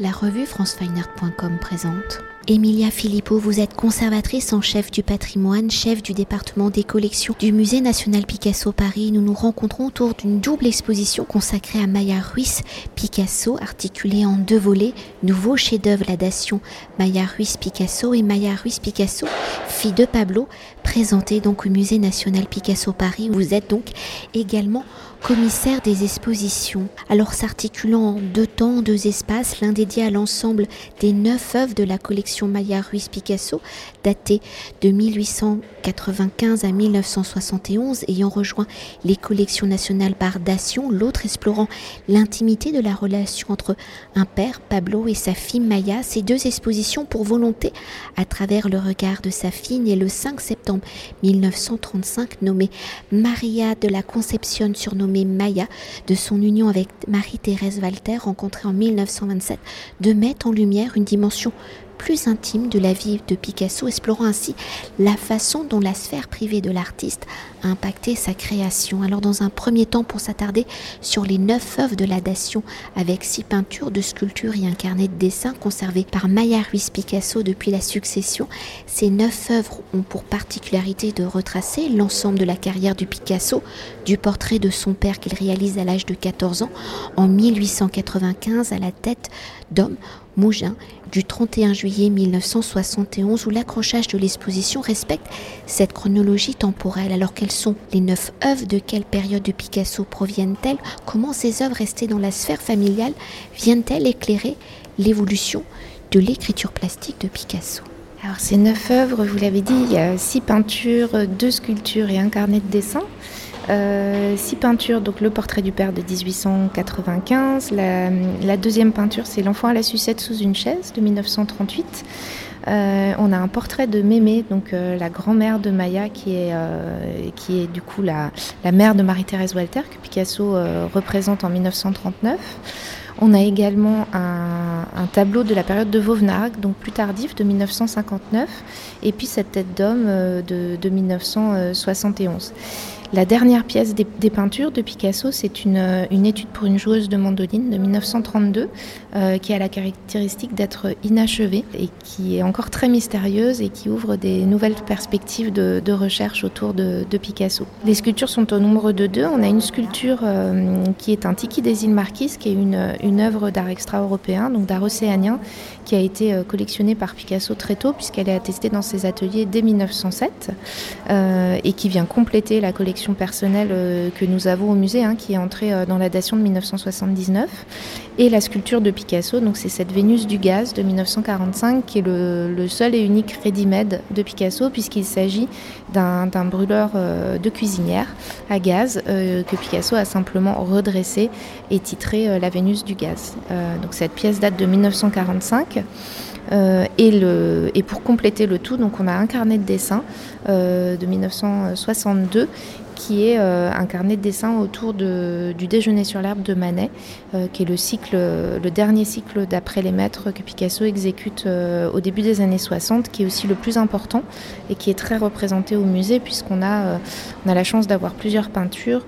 La revue francefineart.com présente. Emilia Filippo, vous êtes conservatrice en chef du patrimoine, chef du département des collections du Musée national Picasso Paris. Nous nous rencontrons autour d'une double exposition consacrée à Maya Ruiz Picasso, articulée en deux volets. Nouveau chef-d'œuvre, la dation Maya Ruiz Picasso et Maya Ruiz Picasso, fille de Pablo, présentée donc au Musée national Picasso Paris. Vous êtes donc également commissaire des expositions. Alors s'articulant en deux temps, deux espaces, l'un dédié à l'ensemble des neuf œuvres de la collection Maya Ruiz Picasso, datée de 1895 à 1971, ayant rejoint les collections nationales par Dation, l'autre explorant l'intimité de la relation entre un père, Pablo, et sa fille Maya. Ces deux expositions pour volonté, à travers le regard de sa fille, née le 5 septembre 1935, nommée Maria de la Conception surnommée Maya, de son union avec Marie-Thérèse Walter, rencontrée en 1927, de mettre en lumière une dimension plus intime de la vie de Picasso, explorant ainsi la façon dont la sphère privée de l'artiste a impacté sa création. Alors dans un premier temps pour s'attarder sur les neuf œuvres de la Dation avec six peintures, de sculptures et un carnet de dessins conservés par Maya Ruiz Picasso depuis la succession, ces neuf œuvres ont pour particularité de retracer l'ensemble de la carrière du Picasso, du portrait de son père qu'il réalise à l'âge de 14 ans en 1895 à la tête d'homme Mougin du 31 juillet 1971 où l'accrochage de l'exposition respecte cette chronologie temporelle. Alors quelles sont les neuf œuvres? De quelle période de Picasso proviennent-elles? Comment ces œuvres restées dans la sphère familiale viennent-elles éclairer l'évolution de l'écriture plastique de Picasso? Alors ces neuf œuvres, vous l'avez dit, il y a six peintures, deux sculptures et un carnet de dessin. Euh, six peintures, donc le portrait du père de 1895. La, deuxième peinture, c'est L'enfant à la sucette sous une chaise de 1938. Euh, on a un portrait de Mémé, donc euh, la grand-mère de Maya, qui est, qui est du coup la, mère de Marie-Thérèse Walter, que Picasso représente en 1939. On a également un, tableau de la période de Vauvenargues, donc plus tardif, de 1959, et puis cette tête d'homme de, de 1971. La dernière pièce des, peintures de Picasso, c'est une, euh, une, étude pour une joueuse de mandoline de 1932 euh, qui a la caractéristique d'être inachevée et qui est encore très mystérieuse et qui ouvre des nouvelles perspectives de, recherche autour de, Picasso. Les sculptures sont au nombre de deux. On a une sculpture euh, qui est un tiki des îles Marquises, qui est une, une œuvre d'art extra-européen, donc d'art océanien, qui a été collectionnée par Picasso très tôt puisqu'elle est attestée dans ses ateliers dès 1907 et qui vient compléter la collection personnelle euh, que nous avons au musée, hein, qui est entrée euh, dans la dation de 1979, et la sculpture de Picasso, donc c'est cette Vénus du gaz de 1945, qui est le, seul et unique ready-made de Picasso, puisqu'il s'agit d'un brûleur euh, de cuisinière à gaz que Picasso a simplement redressé et titré La Vénus du gaz. donc cette pièce date de 1945. Et, le, et, pour compléter le tout, donc on a un carnet de dessin de 1962 qui est euh, un carnet de dessin autour de, du déjeuner sur l'herbe de Manet, euh, qui est le cycle, le dernier cycle d'après les maîtres que Picasso exécute euh, au début des années 60, qui est aussi le plus important et qui est très représenté au musée puisqu'on a, on a la chance d'avoir plusieurs peintures,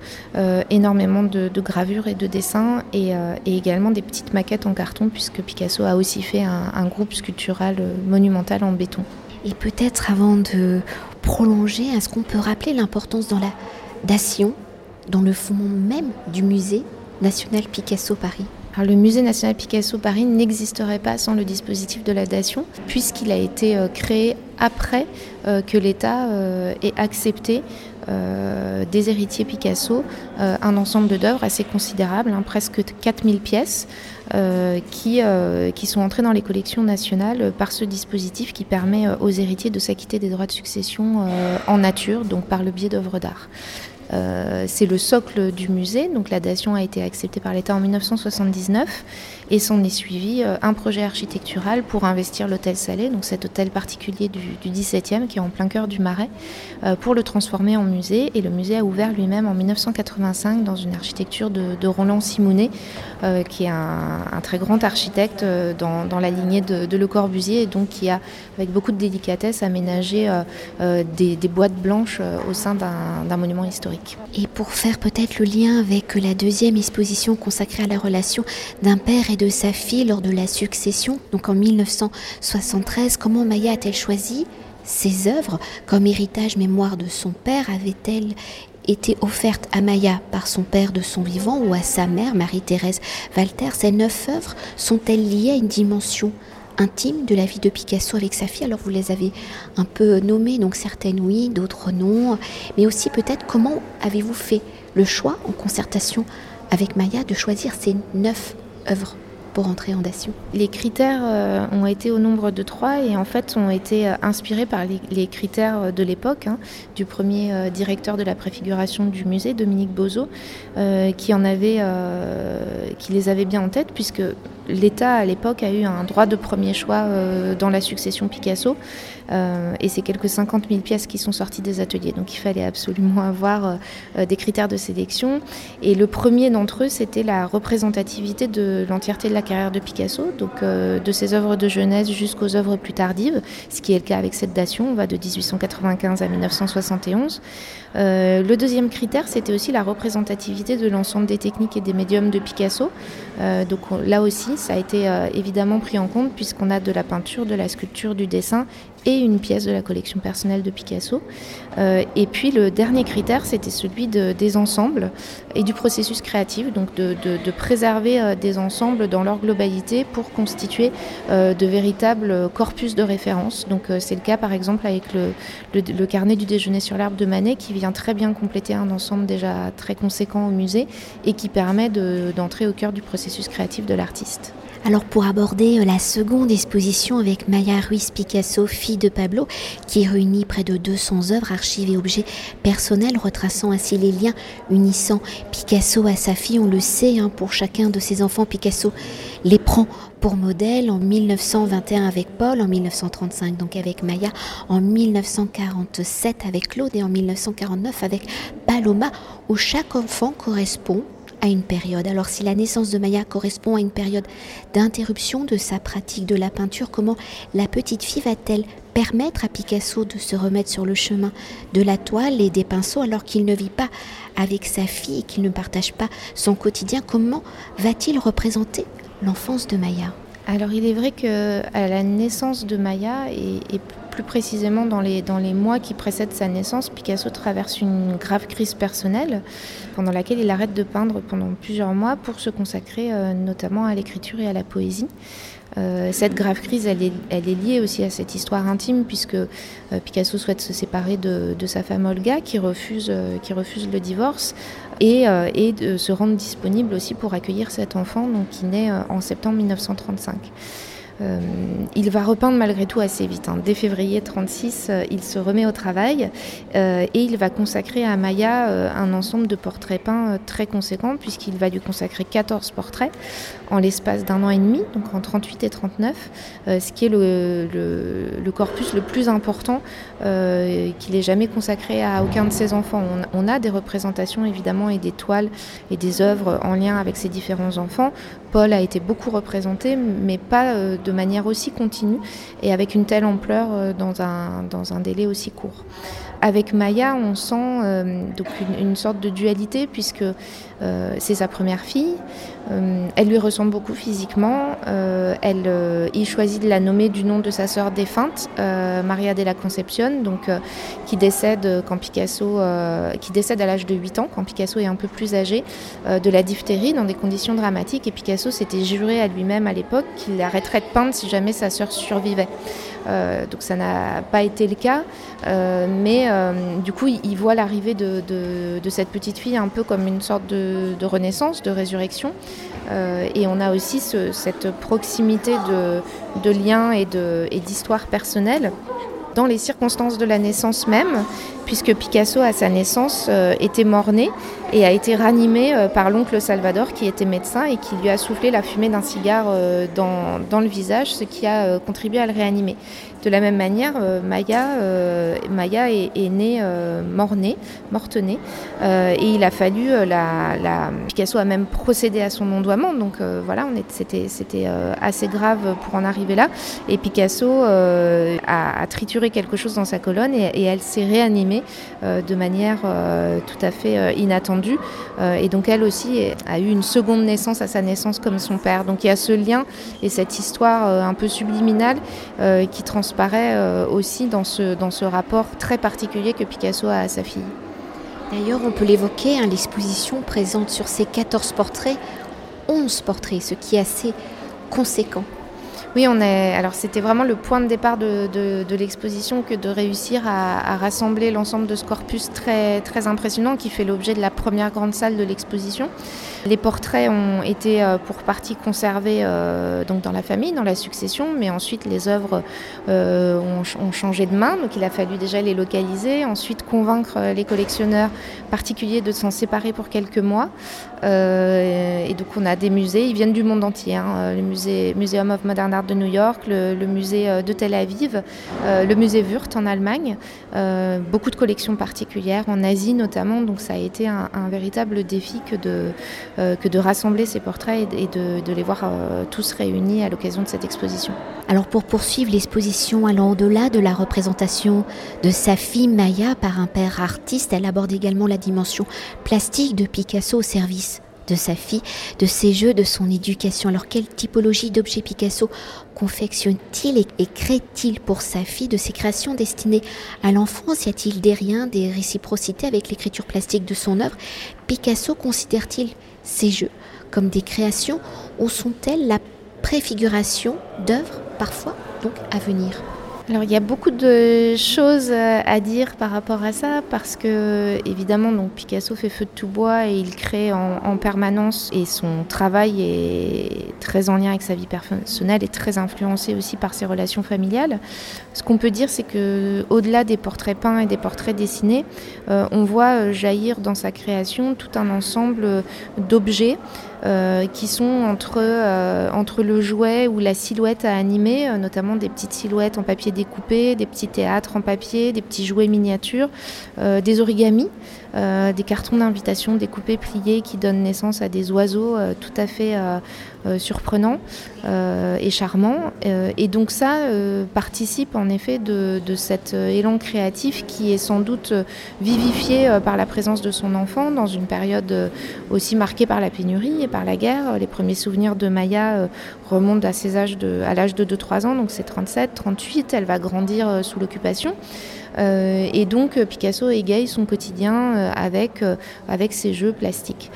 énormément de, gravures et de dessins et, également des petites maquettes en carton puisque Picasso a aussi fait un groupe sculptural monumental en béton. Et peut-être avant de prolonger, est-ce qu'on peut rappeler l'importance dans la Dation dans le fond même du musée national Picasso Paris. le musée national Picasso Paris n'existerait pas sans le dispositif de la dation, puisqu'il a été euh, créé après euh, que l'État euh, ait accepté des héritiers Picasso un ensemble d'œuvres assez considérable, hein, presque 4000 pièces, qui, qui sont entrées dans les collections nationales par ce dispositif qui permet aux héritiers de s'acquitter des droits de succession en nature, donc par le biais d'œuvres d'art. Euh, c'est le socle du musée, donc la a été acceptée par l'État en 1979 et s'en est suivi euh, un projet architectural pour investir l'hôtel Salé, donc cet hôtel particulier du, 17e qui est en plein cœur du Marais, euh, pour le transformer en musée. Et le musée a ouvert lui-même en 1985 dans une architecture de, Roland Simounet, qui est un, très grand architecte dans, la lignée de, Le Corbusier et donc qui a, avec beaucoup de délicatesse, aménagé des, des boîtes blanches au sein d'un monument historique. Et pour faire peut-être le lien avec la deuxième exposition consacrée à la relation d'un père et de sa fille lors de la succession, donc en 1973. Comment Maya a-t-elle choisi ses œuvres comme héritage mémoire de son père? Avait-elle été offerte à Maya par son père de son vivant ou à sa mère, Marie-Thérèse Walter? Ces neuf œuvres sont-elles liées à une dimension intime de la vie de Picasso avec sa fille? Alors vous les avez un peu nommées, donc certaines oui, d'autres non, mais aussi peut-être comment avez-vous fait le choix en concertation avec Maya de choisir ces neuf œuvres? Pour entrer en Dacion Les critères euh, ont été au nombre de trois et en fait ont été euh, inspirés par les, critères de l'époque hein, du premier euh, directeur de la préfiguration du musée, Dominique Bozo, qui qui les avait bien en tête puisque l'État à l'époque a eu un droit de premier choix dans la succession Picasso et c'est quelques 50 000 pièces qui sont sorties des ateliers. Donc il fallait absolument avoir des critères de sélection et le premier d'entre eux c'était la représentativité de l'entièreté de la carrière de Picasso, donc euh, de ses œuvres de jeunesse jusqu'aux œuvres plus tardives, ce qui est le cas avec cette dation, on va de 1895 à 1971. Euh, le deuxième critère, c'était aussi la représentativité de l'ensemble des techniques et des médiums de Picasso. Euh, donc là aussi, ça a été évidemment pris en compte puisqu'on a de la peinture, de la sculpture, du dessin et une pièce de la collection personnelle de Picasso. Euh, et puis le dernier critère, c'était celui de, des ensembles et du processus créatif, donc de, préserver euh, des ensembles dans leur globalité pour constituer euh, de véritables corpus de référence. Donc c'est le cas par exemple avec le, le, carnet du déjeuner sur l'herbe de Manet qui vient très bien compléter un ensemble déjà très conséquent au musée et qui permet d'entrer au cœur du processus créatif de l'artiste. Alors pour aborder euh, la seconde exposition avec Maya Ruiz Picasso, fille de Pablo, qui réunit près de 200 œuvres, archives et objets personnels, retraçant ainsi les liens unissant Picasso à sa fille, on le sait, hein, pour chacun de ses enfants, Picasso les prend pour modèle. En 1921 avec Paul, en 1935 donc avec Maya, en 1947 avec Claude et en 1949 avec Paloma, où chaque enfant correspond à une période. Alors si la naissance de Maya correspond à une période d'interruption de sa pratique de la peinture, comment la petite fille va-t-elle permettre à Picasso de se remettre sur le chemin de la toile et des pinceaux alors qu'il ne vit pas avec sa fille et qu'il ne partage pas son quotidien? Comment va-t-il représenter l'enfance de Maya? Alors il est vrai que à la naissance de Maya et, plus précisément dans les, dans les mois qui précèdent sa naissance, Picasso traverse une grave crise personnelle pendant laquelle il arrête de peindre pendant plusieurs mois pour se consacrer euh, notamment à l'écriture et à la poésie. Euh, cette grave crise, elle est, liée aussi à cette histoire intime, puisque euh, Picasso souhaite se séparer de, sa femme Olga, qui refuse, qui refuse le divorce, et, se rendre disponible aussi pour accueillir cet enfant donc, qui naît en septembre 1935. Euh, il va repeindre malgré tout assez vite. Hein. Dès février 36, euh, il se remet au travail euh, et il va consacrer à Maya un ensemble de portraits peints très conséquent puisqu'il va lui consacrer 14 portraits en l'espace d'un an et demi, donc en 38 et 39, ce qui est le, corpus le plus important qu'il ait jamais consacré à aucun de ses enfants. On, on, a des représentations évidemment et des toiles et des œuvres en lien avec ses différents enfants. Paul a été beaucoup représenté, mais pas de de manière aussi continue et avec une telle ampleur euh, dans un, dans un délai aussi court. Avec Maya, on sent euh, une, sorte de dualité puisque euh, c'est sa première fille. Euh, elle lui ressemble beaucoup physiquement. elle, il choisit de la nommer du nom de sa sœur défunte, Maria de la Concepción, donc qui décède quand Picasso, qui décède à l'âge de 8 ans, quand Picasso est un peu plus âgé, de la diphtérie dans des conditions dramatiques. Et Picasso s'était juré à lui-même à l'époque qu'il arrêterait de peindre si jamais sa sœur survivait. Euh, donc ça n'a pas été le cas. Euh, mais euh, du coup, il, voit l'arrivée de, cette petite fille un peu comme une sorte de, renaissance, de résurrection. et on a aussi cette proximité de, liens et d'histoires personnelles dans les circonstances de la naissance même, puisque Picasso, à sa naissance, euh, était mort-né et a été ranimé euh, par l'oncle Salvador, qui était médecin et qui lui a soufflé la fumée d'un cigare euh, dans, dans, le visage, ce qui a contribué à le réanimer. De la même manière, Maya, Maya est, née mort-née, morte-née, et il a fallu, la, Picasso a même procédé à son ondoiement, donc voilà, c'était assez grave pour en arriver là, et Picasso a, trituré quelque chose dans sa colonne et, et elle s'est réanimée de manière tout à fait inattendue. et donc elle aussi a eu une seconde naissance à sa naissance comme son père. Donc il y a ce lien et cette histoire un peu subliminale qui transparaît aussi dans ce, dans ce rapport très particulier que Picasso a à sa fille. D'ailleurs, on peut l'évoquer, hein, l'exposition présente sur ces 14 portraits 11 portraits, ce qui est assez conséquent. Oui, on est. Alors, c'était vraiment le point de départ de, l'exposition que de réussir à, rassembler l'ensemble de ce corpus très, impressionnant qui fait l'objet de la première grande salle de l'exposition. Les portraits ont été euh, pour partie conservés euh, donc dans la famille, dans la succession, mais ensuite les œuvres euh, ont, changé de main, donc il a fallu déjà les localiser, ensuite convaincre les collectionneurs particuliers de s'en séparer pour quelques mois. et donc on a des musées, ils viennent du monde entier, hein. le Museum of Modern Art de New York, le, musée euh, de Tel Aviv, euh, le musée Wurt en Allemagne, euh, beaucoup de collections particulières en Asie notamment. Donc ça a été un, véritable défi que de, que de rassembler ces portraits et, de, de, les voir tous réunis à l'occasion de cette exposition. Alors pour poursuivre l'exposition allant au-delà de la représentation de sa fille Maya par un père artiste, elle aborde également la dimension plastique de Picasso au service de sa fille, de ses jeux, de son éducation. Alors quelle typologie d'objets Picasso confectionne-t-il et, crée-t-il pour sa fille de ses créations destinées à l'enfance? Y a-t-il des riens, des réciprocités avec l'écriture plastique de son œuvre? Picasso considère-t-il ces jeux comme des créations ou sont-elles la préfiguration d'œuvres parfois donc à venir? Alors il y a beaucoup de choses euh, à dire par rapport à ça parce que évidemment donc Picasso fait feu de tout bois et il crée en, permanence et son travail est très en lien avec sa vie personnelle et très influencé aussi par ses relations familiales. Ce qu'on peut dire c'est que au-delà des portraits peints et des portraits dessinés, euh, on voit euh, jaillir dans sa création tout un ensemble d'objets euh, qui sont entre, euh, entre le jouet ou la silhouette à animer, euh, notamment des petites silhouettes en papier découpé, des petits théâtres en papier, des petits jouets miniatures, des origamis. Euh, des cartons d'invitation découpés, pliés, qui donnent naissance à des oiseaux euh, tout à fait euh, surprenants et charmants. et donc ça participe en effet de, cet élan créatif qui est sans doute vivifié par la présence de son enfant dans une période aussi marquée par la pénurie et par la guerre. Les premiers souvenirs de Maya remontent à, ses âges de, à l'âge de 2-3 ans, donc c'est 37, 38, elle va grandir sous l'occupation. Euh, et donc euh, Picasso égaye son quotidien euh, avec, avec ses jeux plastiques.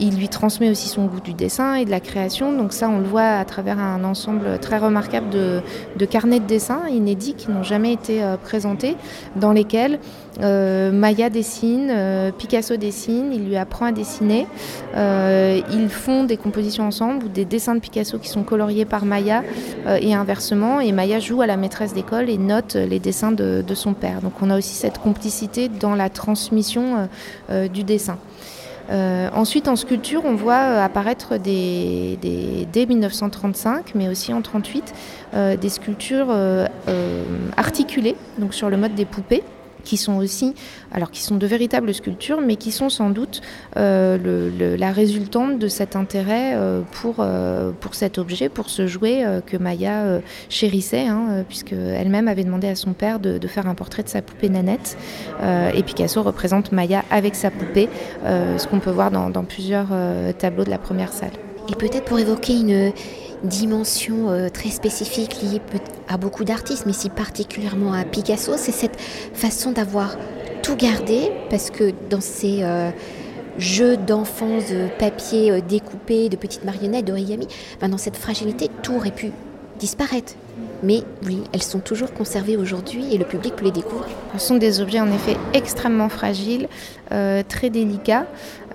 Il lui transmet aussi son goût du dessin et de la création. Donc ça, on le voit à travers un ensemble très remarquable de, carnets de dessin inédits qui n'ont jamais été présentés, dans lesquels Maya dessine, Picasso dessine, il lui apprend à dessiner. ils font des compositions ensemble ou des dessins de Picasso qui sont coloriés par Maya et inversement. Et Maya joue à la maîtresse d'école et note les dessins de, son père. Donc on a aussi cette complicité dans la transmission euh, euh, du dessin. Euh, ensuite, en sculpture, on voit apparaître des, dès 1935, mais aussi en 1938, des sculptures articulées, donc sur le mode des poupées qui sont aussi, alors qui sont de véritables sculptures, mais qui sont sans doute euh, la résultante de cet intérêt euh, pour, euh, pour cet objet, pour ce jouet que Maya chérissait, hein, puisque elle-même avait demandé à son père de, faire un portrait de sa poupée Nanette. et Picasso représente Maya avec sa poupée, ce qu'on peut voir dans, dans plusieurs tableaux de la première salle. Et peut-être pour évoquer une dimension euh, très spécifique liée à beaucoup d'artistes, mais si particulièrement à Picasso, c'est cette façon d'avoir tout gardé, parce que dans ces euh, jeux d'enfants de papier euh, découpé, de petites marionnettes, d'origami, ben dans cette fragilité, tout aurait pu disparaître. Mais oui, elles sont toujours conservées aujourd'hui et le public peut les découvrir. Ce sont des objets en effet extrêmement fragiles, euh, très délicats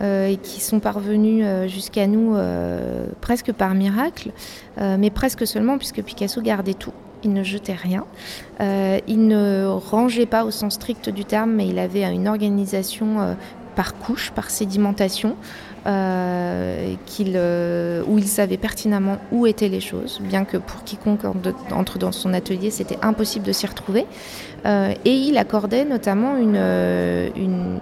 euh, et qui sont parvenus euh, jusqu'à nous presque par miracle, mais presque seulement puisque Picasso gardait tout il ne jetait rien. il ne rangeait pas au sens strict du terme, mais il avait une organisation par couche, par sédimentation, euh, euh, où il savait pertinemment où étaient les choses, bien que pour quiconque entre dans son atelier, c'était impossible de s'y retrouver. Euh, et il accordait notamment une,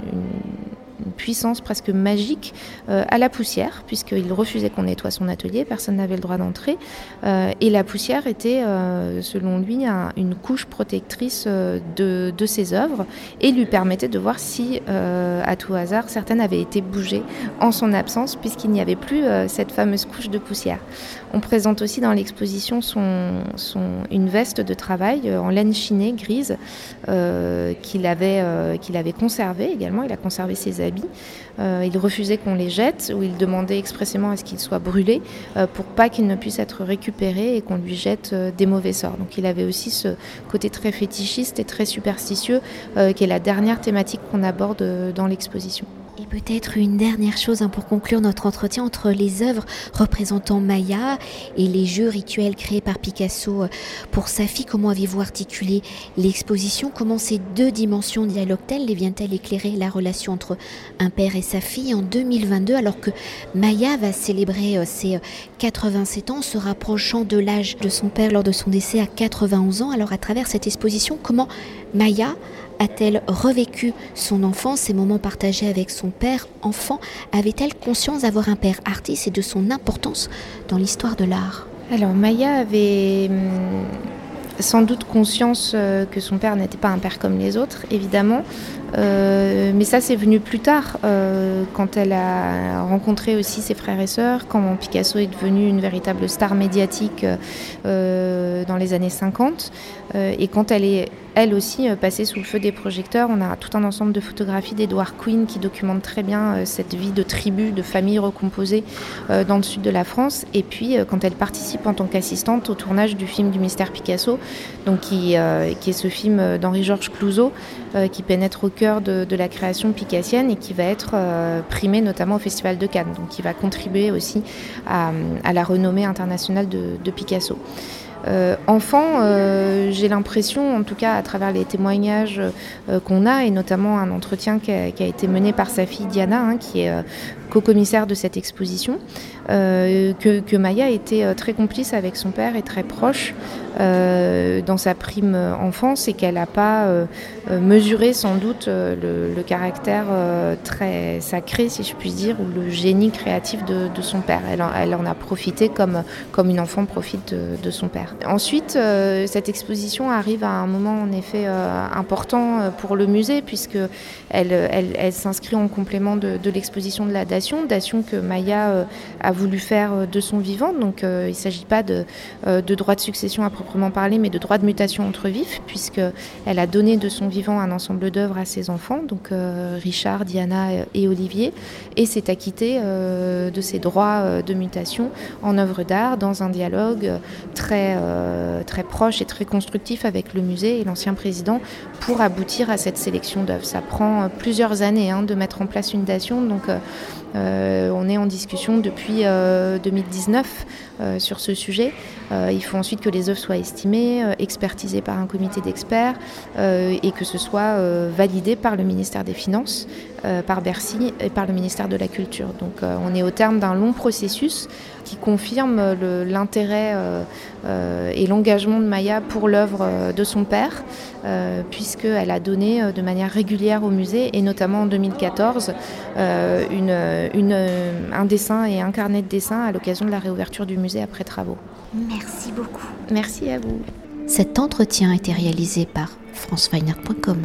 puissance presque magique à la poussière, puisqu'il refusait qu'on nettoie son atelier, personne n'avait le droit d'entrer. et la poussière était, selon lui, une couche protectrice de, ses œuvres et lui permettait de voir si, à tout hasard, certaines avaient été bougées en son absence, puisqu'il n'y avait plus cette fameuse couche de poussière. On présente aussi dans l'exposition son, une veste de travail euh, en laine chinée grise euh, qu'il avait, euh, qu'il avait conservée également. Il a conservé ses habits. Il refusait qu'on les jette ou il demandait expressément à ce qu'ils soient brûlés pour pas qu'ils ne puissent être récupérés et qu'on lui jette des mauvais sorts. Donc il avait aussi ce côté très fétichiste et très superstitieux qui est la dernière thématique qu'on aborde dans l'exposition. Et peut-être une dernière chose hein, pour conclure notre entretien entre les œuvres représentant Maya et les jeux rituels créés par Picasso euh, pour sa fille. Comment avez-vous articulé l'exposition? Comment ces deux dimensions dialoguent-elles? Et viennent-elles éclairer la relation entre un père et sa fille en 2022 alors que Maya va célébrer euh, ses 87 euh, ans, se rapprochant de l'âge de son père lors de son décès à 91 ans? Alors à travers cette exposition, comment Maya a-t-elle revécu son enfance, ces moments partagés avec son père enfant? Avait-elle conscience d'avoir un père artiste et de son importance dans l'histoire de l'art? Alors Maya avait hum, sans doute conscience euh, que son père n'était pas un père comme les autres, évidemment. Euh, mais ça, c'est venu plus tard, euh, quand elle a rencontré aussi ses frères et sœurs, quand Picasso est devenu une véritable star médiatique dans les années 50, et quand elle est elle aussi euh, passée sous le feu des projecteurs. On a tout un ensemble de photographies d'Edouard Quinn qui documentent très bien euh, cette vie de tribu, de famille recomposée euh, dans le sud de la France. Et puis quand elle participe en tant qu'assistante au tournage du film du mystère Picasso, donc qui, est ce film d'Henri-Georges Clouzot, qui pénètre au cœur de, la création picassienne et qui va être primé notamment au Festival de Cannes, donc qui va contribuer aussi à, la renommée internationale de Picasso. Euh, enfant, euh, j'ai l'impression, en tout cas à travers les témoignages euh, qu'on a, et notamment un entretien qui a, été mené par sa fille Diana, hein, qui est co-commissaire de cette exposition, que, Maya était très complice avec son père et très proche dans sa prime enfance et qu'elle n'a pas mesuré sans doute le, caractère très sacré, si je puis dire, ou le génie créatif de, son père. Elle en, a profité comme, comme une enfant profite de son père. Ensuite, euh, cette exposition arrive à un moment en effet euh, important euh, pour le musée puisque elle, s'inscrit en complément de, l'exposition de la Dation, Dation que Maya a voulu faire de son vivant. Donc il ne s'agit pas de, de droit de succession à proprement parler, mais de droit de mutation entre vifs puisque elle a donné de son vivant un ensemble d'œuvres à ses enfants, donc Richard, Diana et Olivier, et s'est acquittée de ses droits de mutation en œuvres d'art dans un dialogue très euh, très proche et très constructif avec le musée et l'ancien président pour aboutir à cette sélection d'œuvres. Ça prend plusieurs années hein, de mettre en place une dation, donc euh, euh, on est en discussion depuis 2019 sur ce sujet. il faut ensuite que les œuvres soient estimées, expertisées par un comité d'experts et que ce soit validé par le ministère des Finances, par Bercy et par le ministère de la Culture. Donc on est au terme d'un long processus qui confirme l'intérêt euh, euh, et l'engagement de Maya pour l'œuvre euh, de son père, puisqu'elle a donné de manière régulière au musée, et notamment en 2014, une, un dessin et un carnet de dessin à l'occasion de la réouverture du musée après travaux. Merci beaucoup. Merci à vous. Cet entretien a été réalisé par franceweiner.com.